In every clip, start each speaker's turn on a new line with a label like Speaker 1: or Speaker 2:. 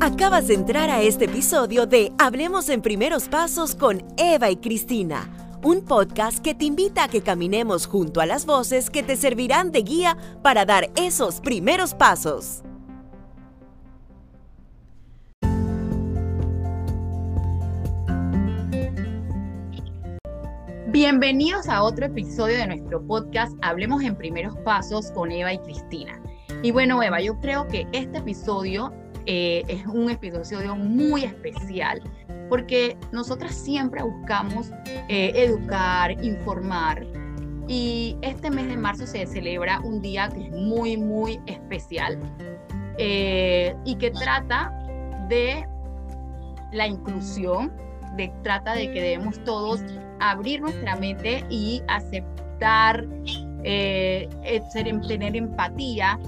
Speaker 1: Acabas de entrar a este episodio de Hablemos en Primeros Pasos con Eva y Cristina, un podcast que te invita a que caminemos junto a las voces que te servirán de guía para dar esos primeros pasos.
Speaker 2: Bienvenidos a otro episodio de nuestro podcast Hablemos en Primeros Pasos con Eva y Cristina. Y bueno, Eva, yo creo que este episodio eh, es un episodio muy especial porque nosotras siempre buscamos eh, educar, informar. Y este mes de marzo se celebra un día que es muy, muy especial eh, y que trata de la inclusión, trata de que debemos todos abrir nuestra mente y aceptar, tener empatía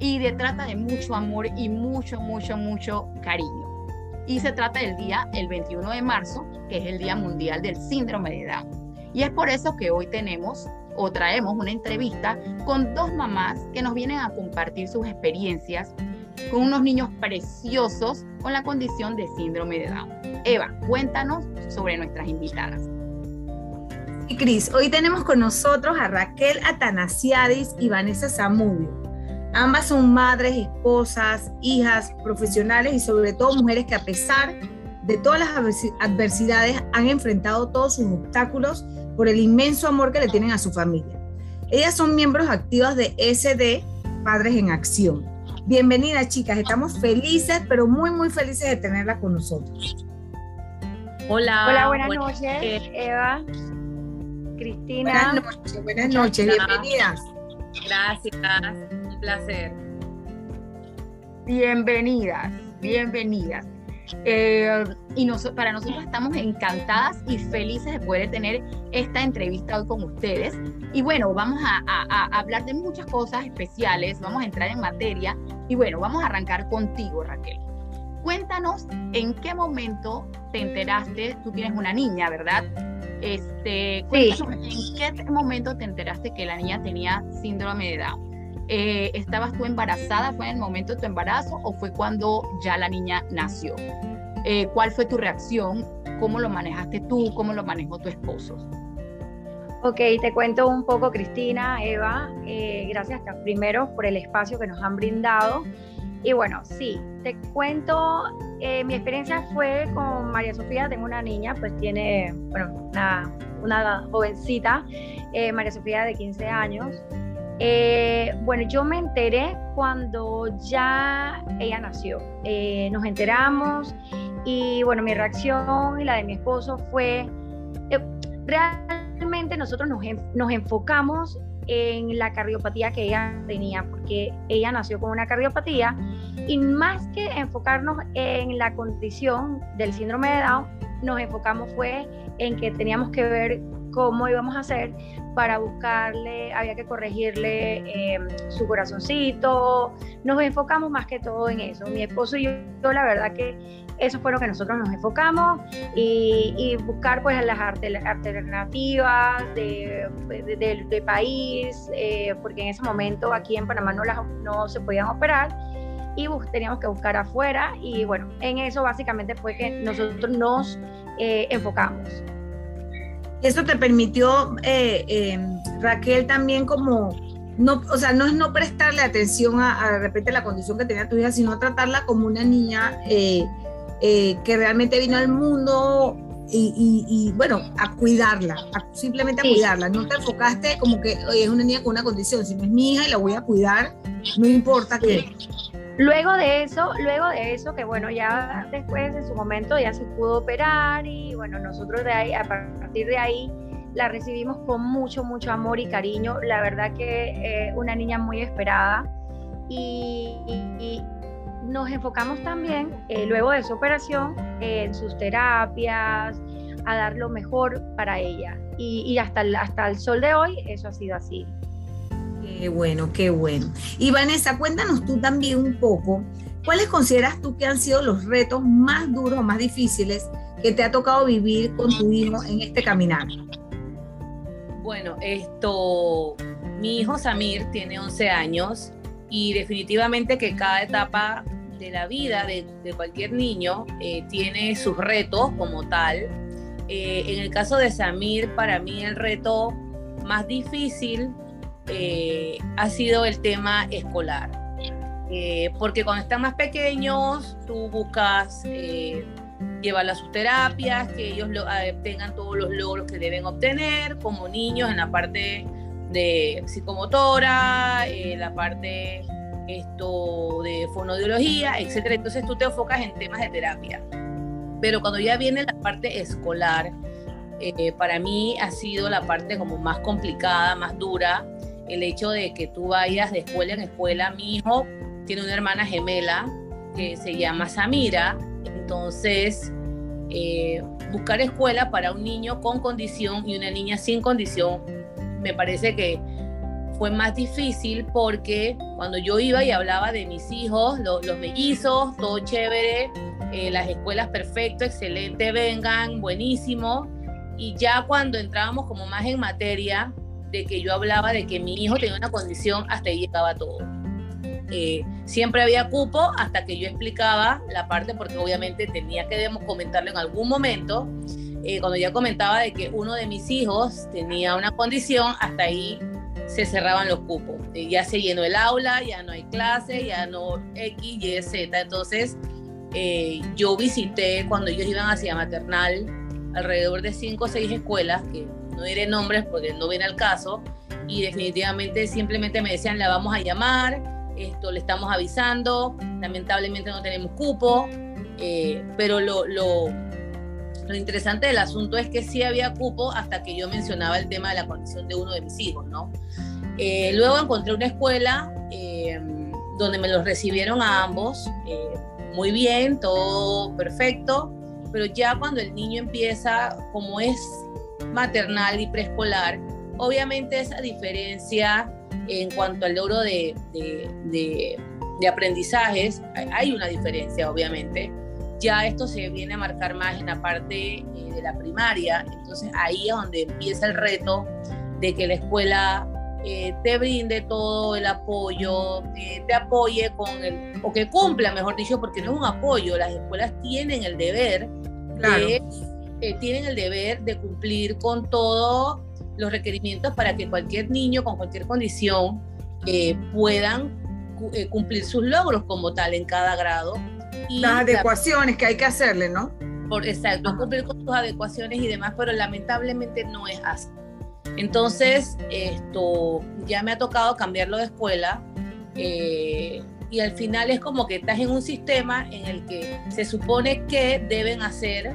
Speaker 2: y de trata de mucho amor y mucho, mucho, mucho cariño. Y se trata del día, el 21 de marzo, que es el Día Mundial del Síndrome de Down. Y es por eso que hoy tenemos o traemos una entrevista con dos mamás que nos vienen a compartir sus experiencias con unos niños preciosos con la condición de síndrome de Down. Eva, cuéntanos sobre nuestras invitadas.
Speaker 3: Y Cris, hoy tenemos con nosotros a Raquel Atanasiadis y Vanessa Zamudio. Ambas son madres, esposas, hijas, profesionales y sobre todo mujeres que a pesar de todas las adversidades han enfrentado todos sus obstáculos por el inmenso amor que le tienen a su familia. Ellas son miembros activas de SD Padres en Acción. Bienvenidas chicas, estamos felices, pero muy, muy felices de tenerla con nosotros.
Speaker 4: Hola.
Speaker 5: Hola, buenas, noches, Eva, Cristina.
Speaker 3: Buenas noches, buenas noches, bienvenidas.
Speaker 4: Gracias placer.
Speaker 2: Bienvenidas, bienvenidas. Eh, y para nosotros estamos encantadas y felices de poder tener esta entrevista hoy con ustedes. Y bueno, vamos a, hablar de muchas cosas especiales, vamos a entrar en materia. Y bueno, vamos a arrancar contigo, Raquel. Cuéntanos en qué momento te enteraste, tú tienes una niña, ¿verdad? Este, ¿En qué momento te enteraste que la niña tenía síndrome de Down? Eh, ¿estabas tú embarazada? ¿Fue en el momento de tu embarazo o fue cuando ya la niña nació? Eh, ¿Cuál fue tu reacción? ¿Cómo lo manejaste tú? ¿Cómo lo manejó tu esposo?
Speaker 5: Ok, te cuento un poco, Cristina, Eva. Eh, gracias primero por el espacio que nos han brindado. Y bueno, sí, te cuento, mi experiencia fue con María Sofía, tengo una niña, pues tiene, bueno, una, una jovencita, María Sofía de 15 años. Eh, bueno, yo me enteré cuando ya ella nació. Eh, nos enteramos y bueno, mi reacción y la de mi esposo fue, eh, realmente nosotros nos, nos, enfocamos en la cardiopatía que ella tenía, porque ella nació con una cardiopatía y más que enfocarnos en la condición del síndrome de Down, nos enfocamos fue en que teníamos que ver cómo íbamos a hacer para buscarle, había que corregirle em, su corazoncito. Nos enfocamos más que todo en eso. Mi esposo y yo, la verdad que eso fue lo que nosotros nos enfocamos y, buscar pues las alternativas de, país, eh, porque en ese momento aquí en Panamá no, las, no se podían operar y teníamos que buscar afuera y bueno, en eso básicamente fue que nosotros nos eh, enfocamos.
Speaker 3: Eso te permitió, eh, eh, Raquel, también como, no, o sea, no es no prestarle atención a, de repente la condición que tenía tu hija, sino tratarla como una niña eh, que realmente vino al mundo y, bueno, a cuidarla, simplemente a cuidarla. No te enfocaste como que es una niña con una condición, sino es mi hija y la voy a cuidar, no importa qué.
Speaker 5: Luego de eso, luego de eso, que bueno, ya después en su momento ya se pudo operar y bueno, nosotros de ahí, a partir de ahí, la recibimos con mucho, mucho amor y cariño. La verdad que eh, una niña muy esperada y, nos enfocamos también, eh, luego de su operación, en sus terapias, a dar lo mejor para ella. Y, hasta, hasta el sol de hoy eso ha sido así.
Speaker 3: Qué bueno, qué bueno. Y Vanessa, cuéntanos tú también un poco, ¿cuáles consideras tú que han sido los retos más duros o más difíciles que te ha tocado vivir con tu hijo en este caminar?
Speaker 4: Bueno, esto, mi hijo Samir tiene 11 años y definitivamente que cada etapa de la vida de, cualquier niño eh, tiene sus retos como tal. Eh, en el caso de Samir, para mí el reto más difícil eh, ha sido el tema escolar. porque cuando están más pequeños, tú buscas llevarlos a sus terapias, que ellos lo, tengan todos los logros que deben obtener como niños en la parte de psicomotora, la parte esto de fonodiología, etcétera. Entonces tú te enfocas en temas de terapia. Pero cuando ya viene la parte escolar, eh, para mí ha sido la parte como más complicada, más dura, el hecho de que tú vayas de escuela en escuela. Mi hijo tiene una hermana gemela que se llama Samira, entonces eh, buscar escuela para un niño con condición y una niña sin condición me parece que fue más difícil porque cuando yo iba y hablaba de mis hijos, los mellizos, todo chévere, eh, las escuelas perfecto, excelente, vengan, buenísimo. Y ya cuando entrábamos como más en materia de que yo hablaba de que mi hijo tenía una condición, hasta ahí llegaba todo. Eh, siempre había cupo hasta que yo explicaba la parte, porque obviamente tenía que comentarlo en algún momento. Eh, cuando ya comentaba de que uno de mis hijos tenía una condición, hasta ahí se cerraban los cupos. Eh, ya se llenó el aula, ya no hay clase, ya no X, Y, Z. Entonces, eh, yo visité cuando ellos iban hacia maternal alrededor de cinco o seis escuelas, que no diré nombres porque no viene al caso, y definitivamente simplemente me decían, la vamos a llamar, esto le estamos avisando, lamentablemente no tenemos cupo, eh, pero lo, lo, lo interesante del asunto es que sí había cupo hasta que yo mencionaba el tema de la condición de uno de mis hijos, ¿no? Eh, luego encontré una escuela eh, donde me los recibieron a ambos, eh, muy bien, todo perfecto, pero ya cuando el niño empieza, como es maternal y preescolar, obviamente esa diferencia en cuanto al logro de, de, de aprendizajes, hay una diferencia, obviamente. Ya esto se viene a marcar más en la parte eh, de la primaria, entonces ahí es donde empieza el reto de que la escuela eh, te brinde todo el apoyo, te apoye con el, o que cumpla, mejor dicho, porque no es un apoyo, las escuelas tienen el deber de, tienen el deber de cumplir con todos los requerimientos para que cualquier niño con cualquier condición puedan cumplir sus logros como tal en cada grado
Speaker 3: las adecuaciones que hay que hacerle, ¿no?
Speaker 4: Por, exacto, cumplir con sus adecuaciones y demás, pero lamentablemente no es así. Entonces, esto ya me ha tocado cambiarlo de escuela eh, y al final es como que estás en un sistema en el que se supone que deben hacer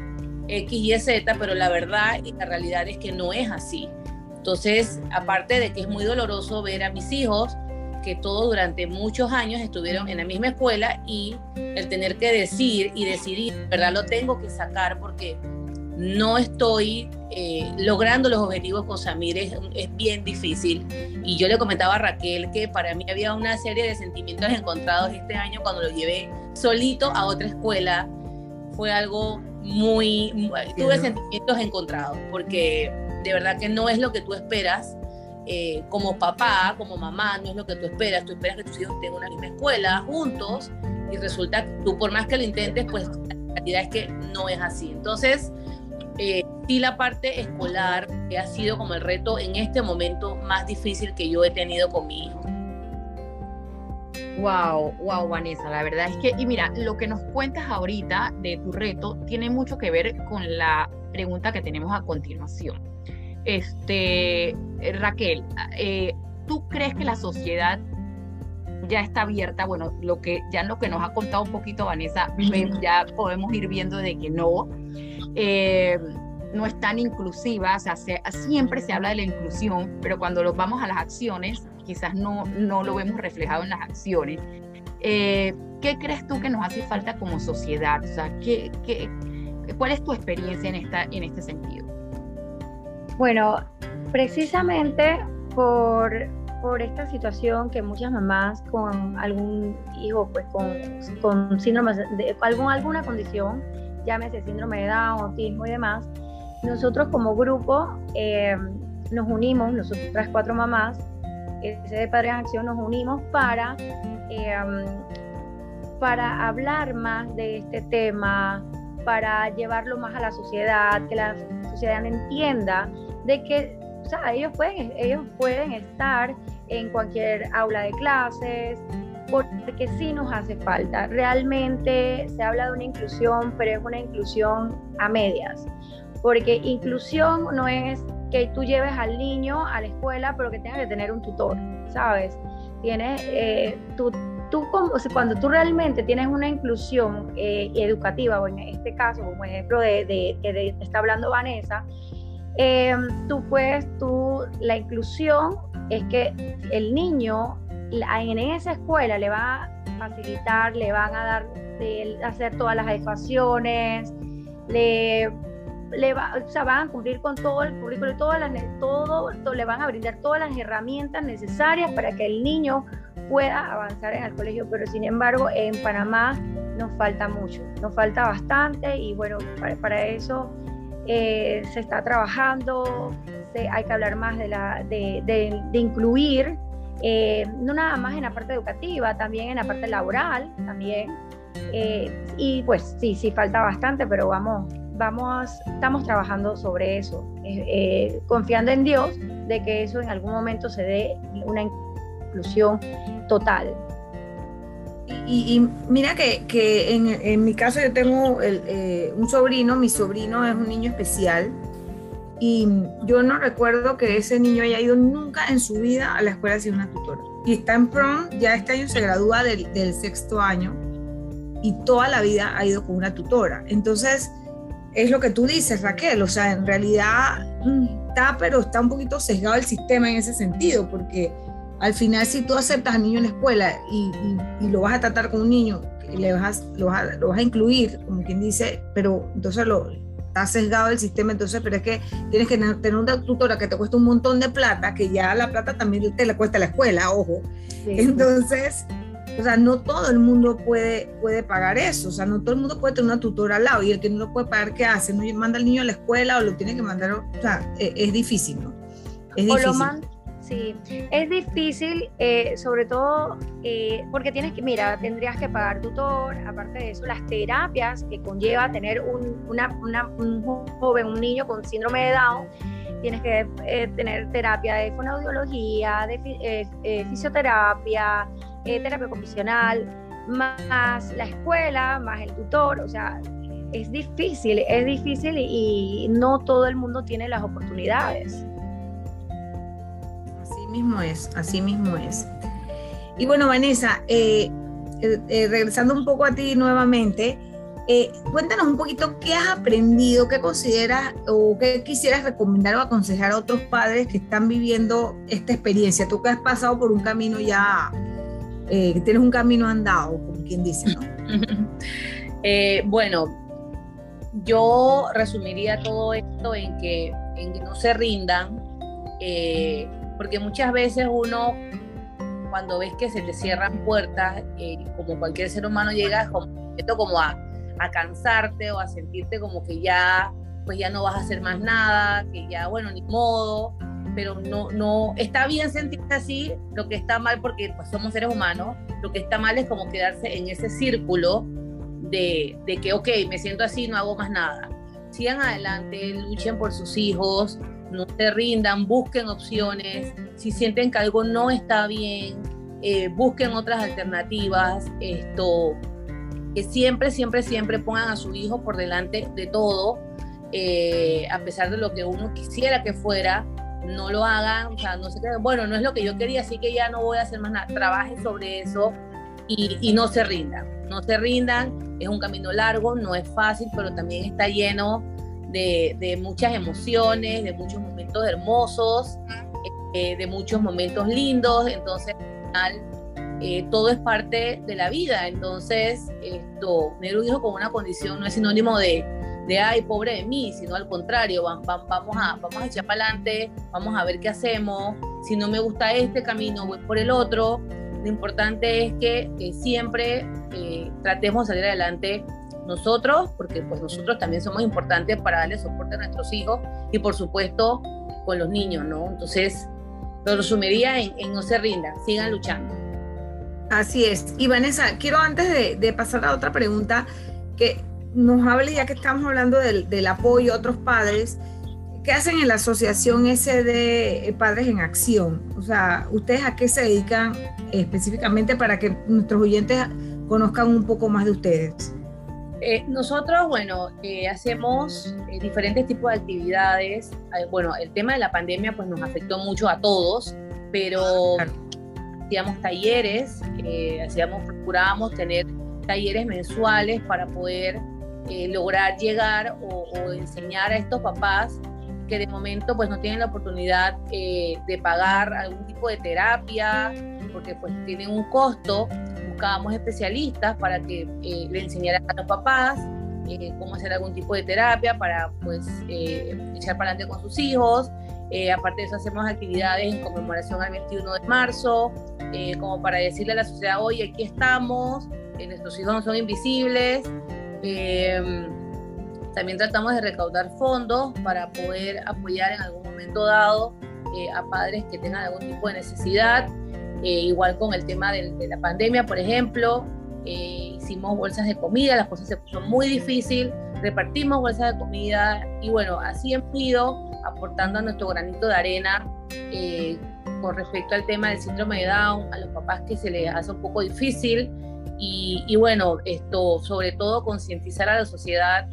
Speaker 4: X, Y, Z, pero la verdad y la realidad es que no es así. Entonces, aparte de que es muy doloroso ver a mis hijos que todos durante muchos años estuvieron en la misma escuela y el tener que decir y decidir, ¿verdad? Lo tengo que sacar porque no estoy eh, logrando los objetivos con Samir, es, bien difícil. Y yo le comentaba a Raquel que para mí había una serie de sentimientos encontrados este año cuando lo llevé solito a otra escuela. Fue algo muy, tuve sentimientos encontrados, porque de verdad que no es lo que tú esperas eh, como papá, como mamá, no es lo que tú esperas. Tú esperas que tus hijos tengan una misma escuela juntos y resulta que tú por más que lo intentes, pues la realidad es que no es así. Entonces, eh, sí la parte escolar que ha sido como el reto en este momento más difícil que yo he tenido con mi hijo.
Speaker 2: Wow, wow, Vanessa, la verdad es que, y mira, lo que nos cuentas ahorita de tu reto tiene mucho que ver con la pregunta que tenemos a continuación. Este, eh, Raquel, eh, ¿tú crees que la sociedad ya está abierta? Bueno, lo que ya lo que nos ha contado un poquito Vanessa, ya podemos ir viendo de que no. Eh, no es tan inclusiva, o sea, siempre se habla de la inclusión, pero cuando lo vamos a las acciones, quizás no, no lo vemos reflejado en las acciones. ¿Qué crees tú que nos hace falta como sociedad? O sea, ¿qué, qué, cuál es tu experiencia en, esta, en este sentido?
Speaker 5: Bueno, precisamente por, por esta situación que muchas mamás con algún hijo, pues con, con síndrome de algún, alguna condición, llámese síndrome de Down, autismo y demás, nosotros como grupo eh, nos unimos, nosotras cuatro mamás, ese de Padres en Acción, nos unimos para, eh, para hablar más de este tema, para llevarlo más a la sociedad, que la sociedad entienda de que ellos, pueden, ellos pueden estar en cualquier aula de clases, porque sí nos hace falta. Realmente se habla de una inclusión, pero es una inclusión a medias, porque inclusión no es tú lleves al niño a la escuela, pero que tenga que tener un tutor, ¿sabes? Tienes, eh, tú, tú cuando tú realmente tienes una inclusión eh, educativa, o en este caso, como ejemplo de, de que está hablando Vanessa, eh, tú puedes, tú, la inclusión es que el niño en esa escuela le va a facilitar, le van a dar, hacer todas las ecuaciones, le, le va, o sea, van a cumplir con todo el currículo, todas las, todo, le van a brindar todas las herramientas necesarias para que el niño pueda avanzar en el colegio, pero sin embargo en Panamá nos falta mucho, nos falta bastante y bueno, para, eso eh, se está trabajando, hay que hablar más de, la, de, incluir, eh, no nada más en la parte educativa, también en la parte laboral, también. Eh, y pues sí, sí falta bastante, pero vamos, vamos, estamos trabajando sobre eso, confiando en Dios de que eso en algún momento se dé una inclusión total.
Speaker 3: Y, mira que, en, mi caso yo tengo eh, un sobrino, mi sobrino es un niño especial y yo no recuerdo que ese niño haya ido nunca en su vida a la escuela sin una tutora. Y está en prom, ya este año se gradúa del, del sexto año y toda la vida ha ido con una tutora. Entonces, es lo que tú dices, Raquel, o sea, en realidad mm, está, pero está un poquito sesgado el sistema en ese sentido, porque al final si tú aceptas al niño en la escuela y, lo vas a tratar con un niño, le vas lo, vas a, incluir, como quien dice, pero entonces lo, está sesgado el sistema, entonces, pero es que tienes que tener una tutora que te cuesta un montón de plata, que ya la plata también te la cuesta la escuela, ojo. Entonces, o sea, no todo el mundo puede, puede pagar eso, o sea, no todo el mundo puede tener una tutora al lado y el que no lo puede pagar, ¿qué hace? ¿No manda al niño a la escuela o lo tiene que mandar? O sea, es, es difícil, ¿no?
Speaker 5: Es difícil. Sí, es difícil, eh, sobre todo eh, porque tienes que, mira, tendrías que pagar tutor, aparte de eso, las terapias que conlleva tener un, joven, un niño con síndrome de Down, tienes que eh, tener terapia de fonoaudiología, de fisioterapia, terapia ocupacional, más la escuela, más el tutor, o sea, es difícil, es difícil y no todo el mundo tiene las oportunidades
Speaker 3: mismo es, así mismo es. Y bueno, Vanessa, eh, eh, eh, regresando un poco a ti nuevamente, cuéntanos un poquito qué has aprendido, qué consideras o qué quisieras recomendar o aconsejar a otros padres que están viviendo esta experiencia. Tú que has pasado por un camino ya, que tienes un camino andado, como quien dice, ¿no?
Speaker 4: bueno, yo resumiría todo esto en que, no se rindan, porque muchas veces uno, cuando ves que se te cierran puertas, eh, como cualquier ser humano, llegas como, como a, a, cansarte o a sentirte como que ya, pues ya no vas a hacer más nada, que ya, bueno, ni modo, pero no, no, está bien sentirse así, lo que está mal, porque pues, somos seres humanos, lo que está mal es como quedarse en ese círculo de, de que, ok, me siento así, no hago más nada. Sigan adelante, luchen por sus hijos, no se rindan, busquen opciones, si sienten que algo no está bien, eh, busquen otras alternativas, esto, que siempre, siempre, siempre pongan a su hijo por delante de todo, eh, a pesar de lo que uno quisiera que fuera, no lo hagan, o sea, no se queden, bueno, no es lo que yo quería, así que ya no voy a hacer más nada, trabajen sobre eso y, no se rindan, no se rindan, es un camino largo, no es fácil, pero también está lleno de, muchas emociones, de muchos momentos hermosos, eh, de muchos momentos lindos, entonces al final eh, todo es parte de la vida, entonces esto, tener un hijo con una condición no es sinónimo de, de ay, pobre de mí, sino al contrario, vamos, a, vamos a echar para adelante, vamos a ver qué hacemos, si no me gusta este camino, voy por el otro, lo importante es que siempre eh, tratemos de salir adelante nosotros, porque pues nosotros también somos importantes para darle soporte a nuestros hijos y por supuesto con los niños, ¿no? Entonces, lo resumiría en, no se rindan, sigan luchando.
Speaker 3: Así es. Y Vanessa, quiero antes de, pasar a otra pregunta, que nos hable, ya que estamos hablando del, del apoyo a otros padres, ¿qué hacen en la asociación SD Padres en Acción? O sea, ¿ustedes a qué se dedican específicamente para que nuestros oyentes conozcan un poco más de ustedes?
Speaker 4: Eh, nosotros, bueno, eh, hacemos eh, diferentes tipos de actividades. bueno, el tema de la pandemia pues nos afectó mucho a todos, pero hacíamos talleres, hacíamos, procurábamos tener talleres mensuales para poder lograr llegar o, enseñar a estos papás que de momento pues no tienen la oportunidad de pagar algún tipo de terapia porque pues tienen un costo buscábamos especialistas para que eh, le enseñaran a los papás eh, cómo hacer algún tipo de terapia para pues eh, echar para adelante con sus hijos. aparte de eso hacemos actividades en conmemoración al 21 de marzo, como para decirle a la sociedad, oye, aquí estamos, nuestros hijos no son invisibles. También tratamos de recaudar fondos para poder apoyar en algún momento dado a padres que tengan algún tipo de necesidad. Eh, igual con el tema de, la pandemia, por ejemplo, eh, hicimos bolsas de comida, las cosas se puso muy difícil, repartimos bolsas de comida y bueno, así hemos ido aportando nuestro granito de arena eh, con respecto al tema del síndrome de Down, a los papás que se les hace un poco difícil y, bueno, esto sobre todo concientizar a la sociedad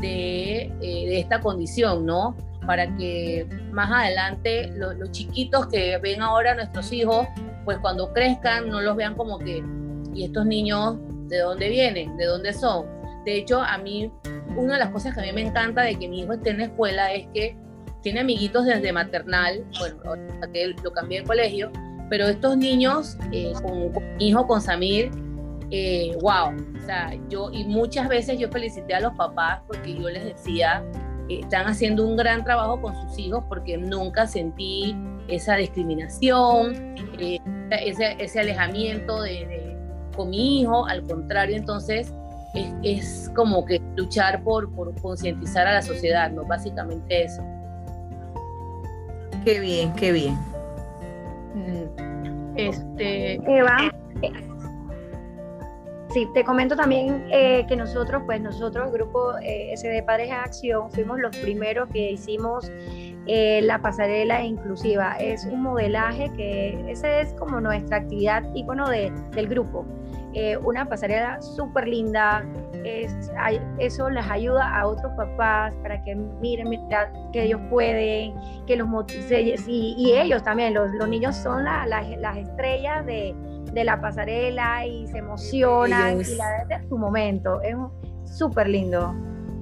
Speaker 4: de, de, esta condición, ¿no? Para que más adelante los chiquitos que ven ahora a nuestros hijos pues cuando crezcan no los vean como que, ¿y estos niños de dónde vienen? ¿De dónde son? De hecho, a mí, una de las cosas que a mí me encanta de que mi hijo esté en la escuela es que tiene amiguitos desde maternal, bueno, lo cambié de colegio, pero estos niños, eh, con, mi hijo, con Samir, eh, wow, o sea, yo, y muchas veces yo felicité a los papás porque yo les decía, están haciendo un gran trabajo con sus hijos porque nunca sentí esa discriminación, eh, ese, ese, alejamiento de, con mi hijo, al contrario, entonces es, es como que luchar por, por concientizar a la sociedad, ¿no? Básicamente eso.
Speaker 3: Qué bien, qué bien.
Speaker 5: Mm. Este, Eva, Sí, te comento también eh, que nosotros, pues nosotros, el grupo eh, SD Padres en Acción, fuimos los primeros que hicimos eh, la pasarela inclusiva. Es un modelaje que esa es como nuestra actividad ícono de, del grupo. una pasarela súper linda, es, eso les ayuda a otros papás para que miren, que ellos pueden, que los y, y ellos también, los, los niños son las estrellas de de la pasarela y se emocionan y la de su momento. Es súper lindo.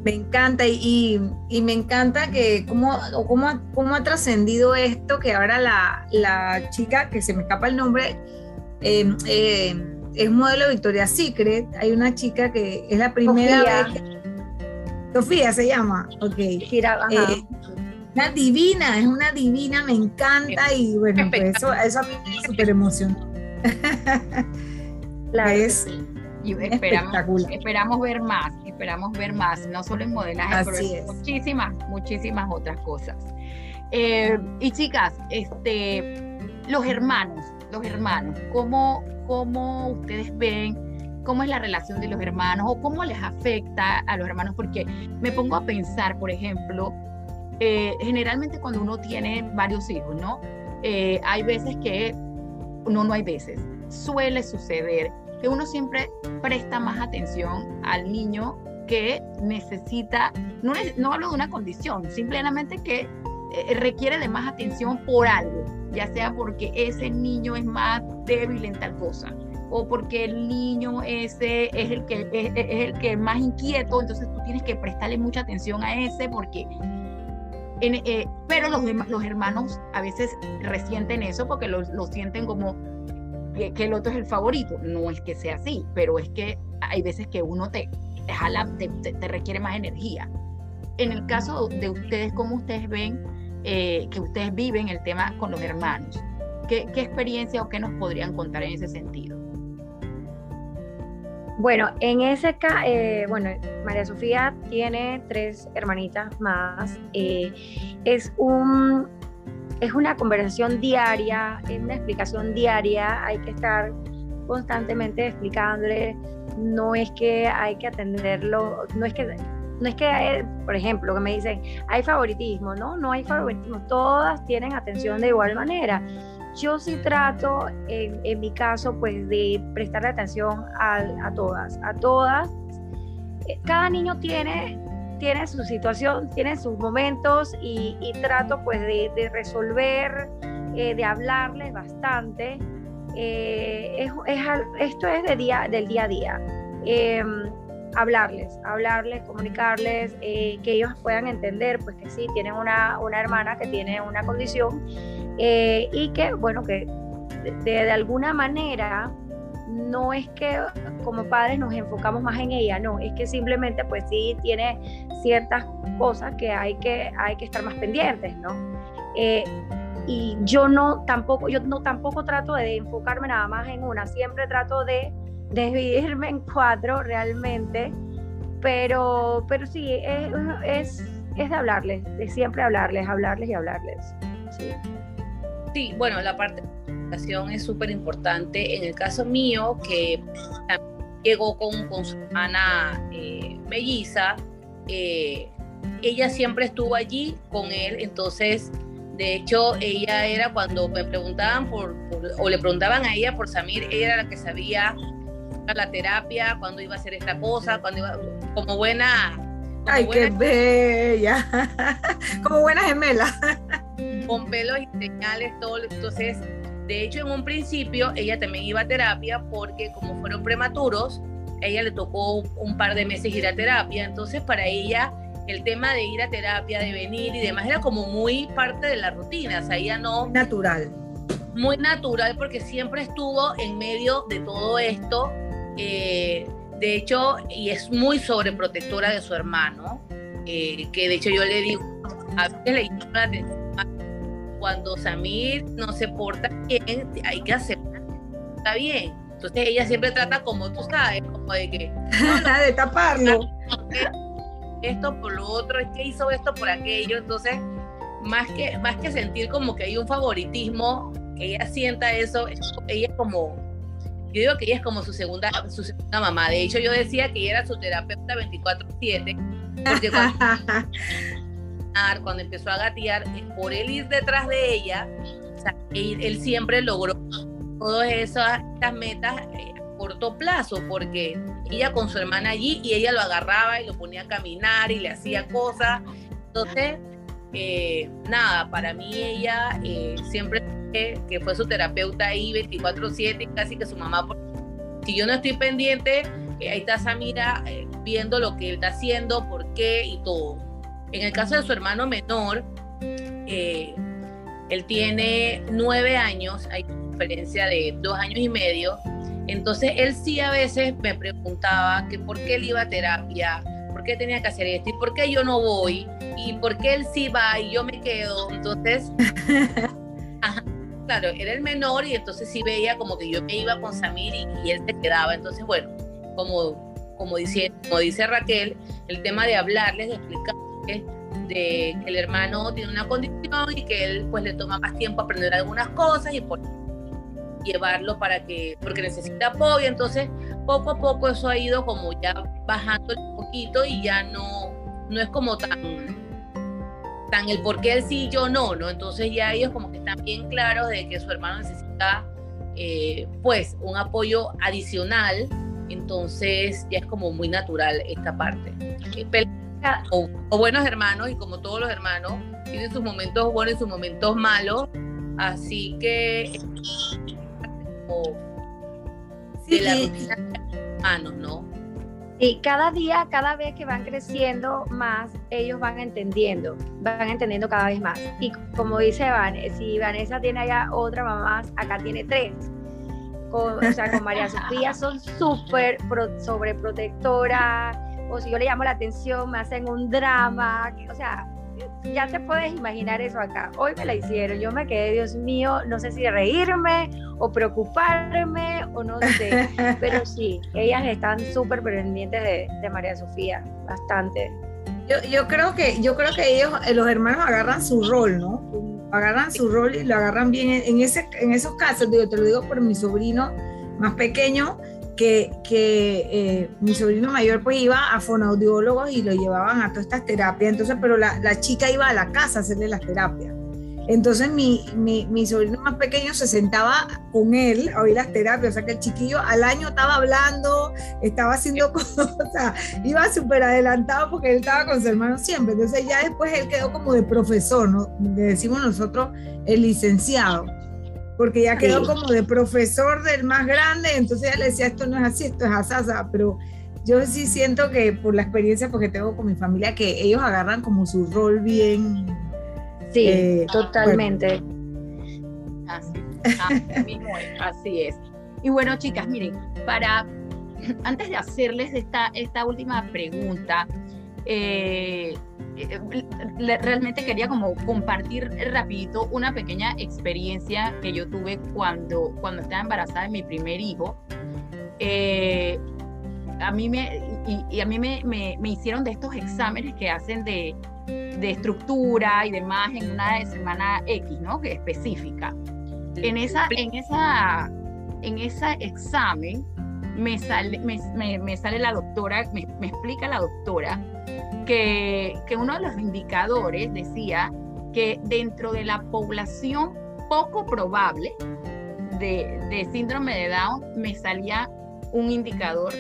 Speaker 3: Me encanta y, me encanta que cómo, cómo, cómo ha trascendido esto, que ahora la, la, chica, que se me escapa el nombre, em, eh, es modelo de Victoria's Secret. Hay una chica que es la primera vez Sofía se llama, ok. Eh, una divina, es una divina, me encanta y bueno, pues eso, eso a mí me súper emocionó.
Speaker 2: la es y esperamos, esperamos ver más, esperamos ver más, no solo en modelaje, pero muchísimas, muchísimas otras cosas. Eh, y chicas, este, los hermanos, los hermanos, ¿cómo, ¿cómo ustedes ven? ¿Cómo es la relación de los hermanos o cómo les afecta a los hermanos? Porque me pongo a pensar, por ejemplo, eh, generalmente cuando uno tiene varios hijos, ¿no? Eh, hay veces que no, no hay veces. Suele suceder que uno siempre presta más atención al niño que necesita, no, no hablo de una condición, simplemente que eh, requiere de más atención por algo, ya sea porque ese niño es más débil en tal cosa, o porque el niño ese es el que es, el que es más inquieto, entonces tú tienes que prestarle mucha atención a ese porque eh, pero los, hermanos a veces resienten eso porque lo, sienten como que, el otro es el favorito. No es que sea así, pero es que hay veces que uno te, te, te, requiere más energía. En el caso de ustedes, ¿cómo ustedes ven eh, que ustedes viven el tema con los hermanos? ¿Qué, ¿Qué experiencia o qué nos podrían contar en ese sentido?
Speaker 5: Bueno, en ese caso, eh, bueno, María Sofía tiene tres hermanitas más. Eh, es un es una conversación diaria, es una explicación diaria. Hay que estar constantemente explicándole, no es que hay que atenderlo, no es que no es que, por ejemplo, que me dicen, hay favoritismo, no, no hay favoritismo, todas tienen atención de igual manera. Yo sí trato, en, mi caso, pues de prestarle atención a, todas, a todas. Eh, cada niño tiene, tiene su situación, tiene sus momentos y, trato pues de, resolver, eh, de hablarles bastante. es, esto es día, del día a día. Em, hablarles, hablarles, comunicarles, eh, que ellos puedan entender, pues que sí, tienen una hermana que tiene una condición eh, y que, bueno, que de, alguna manera no es que como padres nos enfocamos más en ella, no, es que simplemente pues sí tiene ciertas cosas que hay que, hay que estar más pendientes, ¿no? Eh, y yo no tampoco, yo no tampoco trato de enfocarme nada más en una, siempre trato de dividirme en cuatro realmente, pero, pero sí, es, es, es de hablarles, de siempre hablarles, hablarles y hablarles. Sí,
Speaker 4: sí bueno, la parte de educación es súper importante. En el caso mío, que llegó con, con su hermana eh, melliza, eh, ella siempre estuvo allí con él, entonces de hecho, ella era cuando me preguntaban por, o le preguntaban a ella por Samir, ella era la que sabía la terapia, cuando iba a hacer esta cosa, cuando iba, como buena...
Speaker 3: Ay, qué bella, como buena gemela.
Speaker 4: Con pelos y señales, todo. Entonces, de hecho, en un principio ella también iba a terapia porque como fueron prematuros, ella le tocó un par de meses ir a terapia. Entonces, para ella, el tema de ir a terapia, de venir y demás, era como muy parte de la rutina. O sea, ella no...
Speaker 3: Natural.
Speaker 4: Muy natural porque siempre estuvo en medio de todo esto eh, de hecho, y es muy sobreprotectora de su hermano, eh, que de hecho yo le digo, a veces le digo cuando Samir no se porta bien, hay que hacer, está bien. Entonces ella siempre trata como tú sabes, como de que...
Speaker 3: de taparlo.
Speaker 4: Esto por lo otro, es que hizo esto por aquello. Entonces, más que, más que sentir como que hay un favoritismo, que ella sienta eso, ella como yo digo que ella es como su segunda, su segunda mamá. De hecho, yo decía que ella era su terapeuta 24/7, porque cuando, empezó a gatear, eh, por él ir detrás de ella, él, siempre logró todas esas, metas eh, a corto plazo, porque ella con su hermana allí y ella lo agarraba y lo ponía a caminar y le hacía cosas. Entonces, eh, nada, para mí ella siempre que fue su terapeuta ahí 24/7, casi que su mamá. Si yo no estoy pendiente, eh, ahí está Samira eh, viendo lo que él está haciendo, por qué y todo. En el caso de su hermano menor, eh, él tiene nueve años, hay una diferencia de dos años y medio. Entonces él sí a veces me preguntaba que por qué él iba a terapia, por qué tenía que hacer esto y por qué yo no voy y por qué él sí va y yo me quedo. Entonces, ajá, claro, era el menor y entonces sí veía como que yo me iba con Samir y, él se quedaba. Entonces, bueno, como, como, dice, como dice Raquel, el tema de hablarles, de explicarles de que el hermano tiene una condición y que él pues le toma más tiempo aprender algunas cosas y por llevarlo para que, porque necesita apoyo, entonces poco a poco eso ha ido como ya bajando un poquito y ya no, no es como tan tan el por qué él sí y yo no, ¿no? Entonces ya ellos como que están bien claros de que su hermano necesita eh, pues un apoyo adicional, entonces ya es como muy natural esta parte. O, buenos hermanos y como todos los hermanos tienen sus momentos buenos y sus momentos malos, así que como de la rutina de hermanos, ¿no?
Speaker 5: Y cada día, cada vez que van creciendo más, ellos van entendiendo, van entendiendo cada vez más. Y como dice Vanessa, si Vanessa tiene allá otra mamá, acá tiene tres. Con, o sea, con María Sofía son súper sobreprotectoras, o si yo le llamo la atención, me hacen un drama, o sea, ya te puedes imaginar eso acá. Hoy me la hicieron, yo me quedé, Dios mío, no sé si reírme o preocuparme o no sé, pero sí, ellas están súper pendientes de, María Sofía, bastante.
Speaker 3: Yo, yo, creo que, yo creo que ellos, eh, los hermanos agarran su rol, ¿no? Agarran su rol y lo agarran bien. En, ese, en esos casos, digo, te lo digo por mi sobrino, más pequeño, que, que eh, mi sobrino mayor pues iba a fonoaudiólogos y lo llevaban a todas estas terapias, entonces, pero la, la chica iba a la casa a hacerle las terapias. Entonces mi, mi, mi, sobrino más pequeño se sentaba con él a oír las terapias, o sea que el chiquillo al año estaba hablando, estaba haciendo cosas, iba súper adelantado porque él estaba con su hermano siempre. Entonces ya después él quedó como de profesor, ¿no? Le decimos nosotros el licenciado, porque ya quedó como de profesor del más grande, entonces ya le decía, esto no es así, esto es asasa, pero yo sí siento que por la experiencia porque tengo con mi familia, que ellos agarran como su rol bien
Speaker 5: Sí, eh, totalmente.
Speaker 2: Así, es. Y bueno, chicas, miren, para antes de hacerles esta, esta última pregunta, eh, realmente quería como compartir rapidito una pequeña experiencia que yo tuve cuando, cuando estaba embarazada de mi primer hijo. a mí me, y, a mí me, me, hicieron de estos exámenes que hacen de, de estructura y demás en una semana X, ¿no? Que específica. En esa, en esa, en ese examen me sale, me, me, sale la doctora, me, me, explica la doctora que, uno de los indicadores decía que dentro de la población poco probable de, síndrome de Down me salía un indicador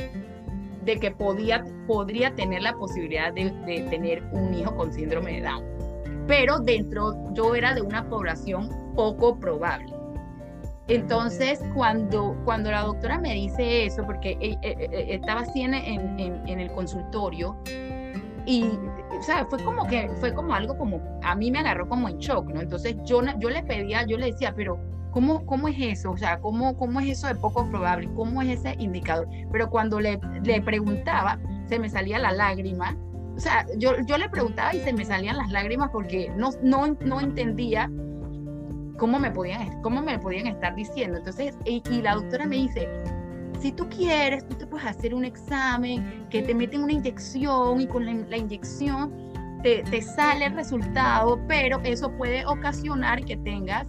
Speaker 2: de que podía, podría tener la posibilidad de, tener un hijo con síndrome de Down. Pero dentro, yo era de una población poco probable. Entonces, cuando, cuando la doctora me dice eso, porque eh, eh, eh, estaba así en, en, el consultorio, y o sea, fue como que fue como algo como a mí me agarró como en shock, ¿no? Entonces yo yo le pedía, yo le decía, pero ¿Cómo, ¿Cómo es eso? O sea, ¿cómo, ¿cómo es eso de poco probable? ¿Cómo es ese indicador? Pero cuando le, le preguntaba, se me salía la lágrima. O sea, yo, yo le preguntaba y se me salían las lágrimas porque no, no, no entendía cómo me, podían, cómo me podían estar diciendo. Entonces, y, la doctora me dice, si tú quieres, tú te puedes hacer un examen, que te meten una inyección y con la, inyección te, te, sale el resultado, pero eso puede ocasionar que tengas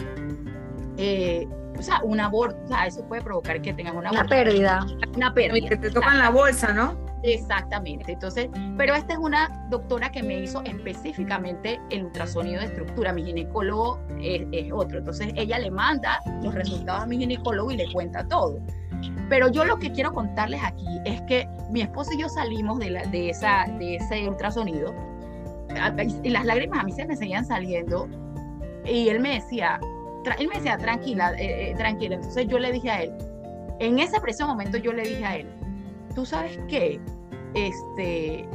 Speaker 2: eh, o sea, un aborto, o sea, eso puede provocar que tengas una,
Speaker 5: una pérdida.
Speaker 2: Una pérdida.
Speaker 3: Que te tocan la bolsa, ¿no?
Speaker 2: Exactamente. Entonces, pero esta es una doctora que me hizo específicamente el ultrasonido de estructura. Mi ginecólogo es, otro. Entonces, ella le manda los resultados a mi ginecólogo y le cuenta todo. Pero yo lo que quiero contarles aquí es que mi esposo y yo salimos de, la, de, esa, de ese ultrasonido y las lágrimas a mí se me seguían saliendo y él me decía, él me decía, tranquila, eh, eh, tranquila. Entonces yo le dije a él, en ese preciso momento yo le dije a él, tú sabes qué, este,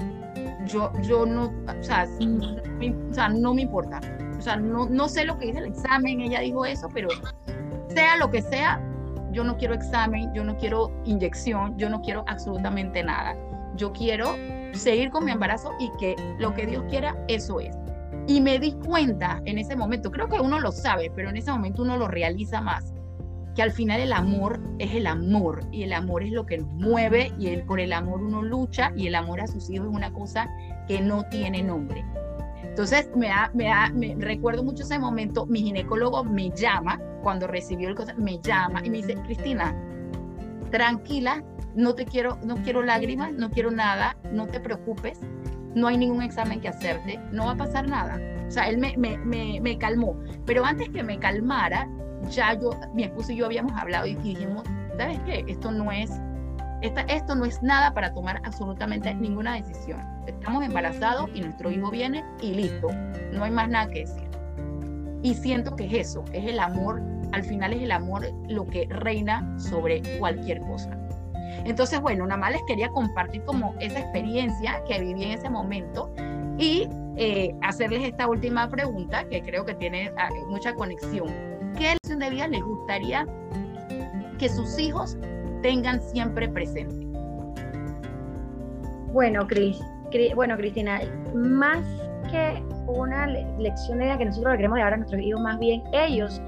Speaker 2: yo, yo no, o sea, o sea, no me importa. O sea, no, no sé lo que dice el examen, ella dijo eso, pero sea lo que sea, yo no quiero examen, yo no quiero inyección, yo no quiero absolutamente nada. Yo quiero seguir con mi embarazo y que lo que Dios quiera, eso es. Y me di cuenta en ese momento, creo que uno lo sabe, pero en ese momento uno lo realiza más, que al final el amor es el amor y el amor es lo que nos mueve y el, por el amor uno lucha y el amor a sus hijos es una cosa que no tiene nombre. Entonces, me, me, me recuerdo mucho ese momento, mi ginecólogo me llama, cuando recibió el cosa, me llama y me dice, Cristina, tranquila, no te quiero, no quiero lágrimas, no quiero nada, no te preocupes, no hay ningún examen que hacerte, no va a pasar nada. O sea, él me, me, me, calmó. Pero antes que me calmara, ya yo, mi esposo y yo habíamos hablado y dijimos, ¿sabes qué? Esto no es, esta, esto no es nada para tomar absolutamente ninguna decisión. Estamos embarazados y nuestro hijo viene y listo. No hay más nada que decir. Y siento que es eso, es el amor, al final es el amor lo que reina sobre cualquier cosa. Entonces, bueno, nada más les quería compartir como esa experiencia que viví en ese momento y eh, hacerles esta última pregunta que creo que tiene ah, mucha conexión. ¿Qué lección de vida les gustaría que sus hijos tengan siempre presente?
Speaker 5: Bueno, Cris, bueno, Cristina, más que una lección de vida que nosotros le queremos dar a nuestros hijos, más bien ellos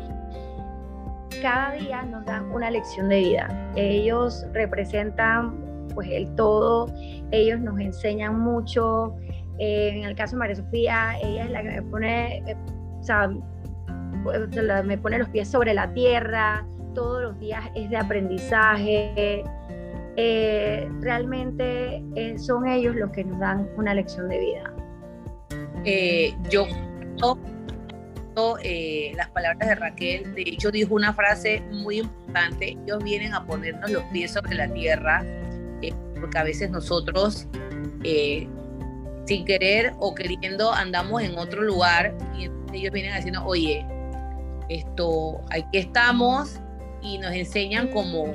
Speaker 5: cada día nos dan una lección de vida. Ellos representan pues el todo, ellos nos enseñan mucho. Eh, en el caso de María Sofía, ella es la que me pone, eh, o sea, pues, me pone los pies sobre la tierra, todos los días es de aprendizaje. Eh, realmente eh, son ellos los que nos dan una lección de vida.
Speaker 4: Eh, las palabras de Raquel, de hecho dijo una frase muy importante, ellos vienen a ponernos los pies sobre la tierra, porque a veces nosotros sin querer o queriendo andamos en otro lugar y ellos vienen haciendo, oye, esto, aquí estamos y nos enseñan cómo,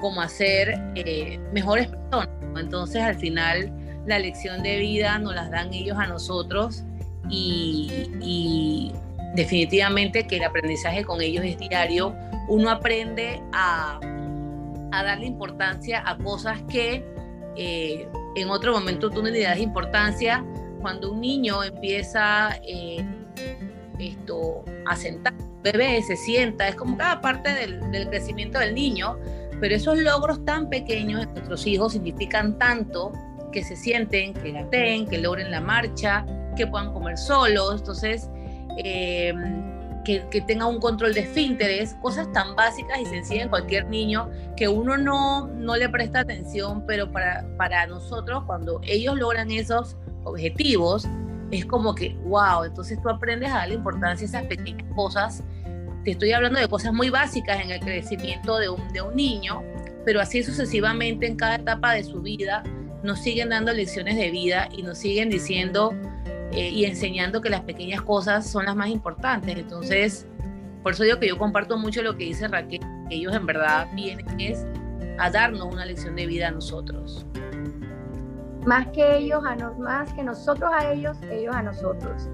Speaker 4: cómo hacer eh, mejores personas. Entonces al final la lección de vida nos las dan ellos a nosotros y, definitivamente que el aprendizaje con ellos es diario. Uno aprende a, darle importancia a cosas que eh, en otro momento tú no le das importancia. Cuando un niño empieza eh, esto, a sentar, bebé se sienta, es como cada parte del, crecimiento del niño, pero esos logros tan pequeños de nuestros hijos significan tanto que se sienten, que gateen, que logren la marcha, que puedan comer solos, entonces que, que, tenga un control de esfínteres, cosas tan básicas y sencillas en cualquier niño que uno no, no le presta atención, pero para, para nosotros cuando ellos logran esos objetivos, es como que, wow, entonces tú aprendes a darle importancia a esas pequeñas cosas. Te estoy hablando de cosas muy básicas en el crecimiento de un, de un niño, pero así sucesivamente en cada etapa de su vida nos siguen dando lecciones de vida y nos siguen diciendo eh, y enseñando que las pequeñas cosas son las más importantes. Entonces, por eso digo que yo comparto mucho lo que dice Raquel, que ellos en verdad vienen es a darnos una lección de vida a nosotros
Speaker 5: más que ellos, a más que nosotros a ellos, ellos a nosotros.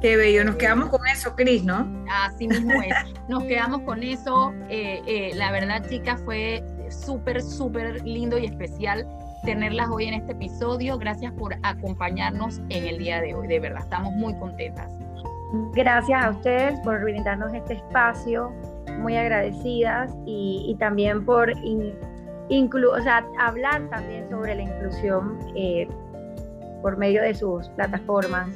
Speaker 3: Qué bello, nos quedamos con eso, Cris, ¿no?
Speaker 2: Así mismo es, nos quedamos con eso. Eh, eh, la verdad, chicas, fue súper, súper lindo y especial tenerlas hoy en este episodio. Gracias por acompañarnos en el día de hoy, de verdad, estamos muy contentas.
Speaker 5: Gracias a ustedes por brindarnos este espacio, muy agradecidas y, también por inclu o sea, hablar también sobre la inclusión eh, por medio de sus plataformas.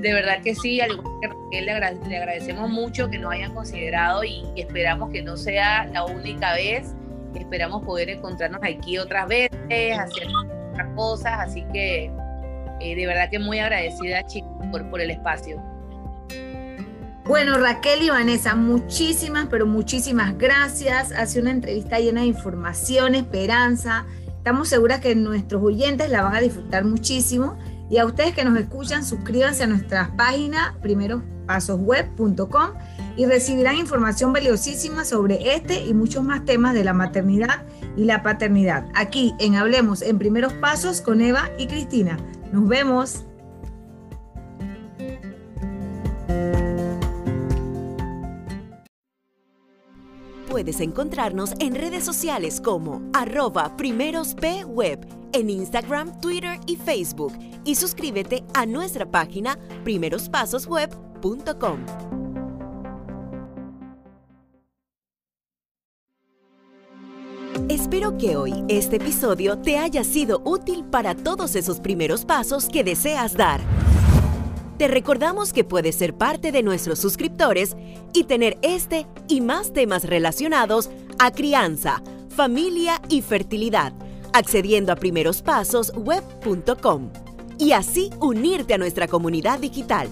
Speaker 4: De verdad que sí, al igual que le, agradecemos mucho que nos hayan considerado y esperamos que no sea la única vez. Esperamos poder encontrarnos aquí otras veces, hacer otras cosas, así que eh, de verdad que muy agradecida, chicos, por, por el espacio.
Speaker 3: Bueno, Raquel y Vanessa, muchísimas, pero muchísimas gracias. Hace una entrevista llena de información, esperanza. Estamos seguras que nuestros oyentes la van a disfrutar muchísimo. Y a ustedes que nos escuchan, suscríbanse a nuestra página primerospasosweb.com y recibirán información valiosísima sobre este y muchos más temas de la maternidad y la paternidad. Aquí en Hablemos en Primeros Pasos con Eva y Cristina. Nos vemos.
Speaker 1: Puedes encontrarnos en redes sociales como arroba primerospweb en Instagram, Twitter y Facebook y suscríbete a nuestra página primerospasosweb.com. Espero que hoy este episodio te haya sido útil para todos esos primeros pasos que deseas dar. Te recordamos que puedes ser parte de nuestros suscriptores y tener este y más temas relacionados a crianza, familia y fertilidad, accediendo a primerospasosweb.com y así unirte a nuestra comunidad digital.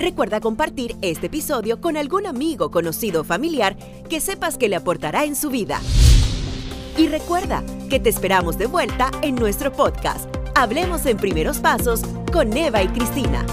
Speaker 1: Recuerda compartir este episodio con algún amigo, conocido o familiar que sepas que le aportará en su vida. Y recuerda que te esperamos de vuelta en nuestro podcast Hablemos en primeros pasos con Eva y Cristina.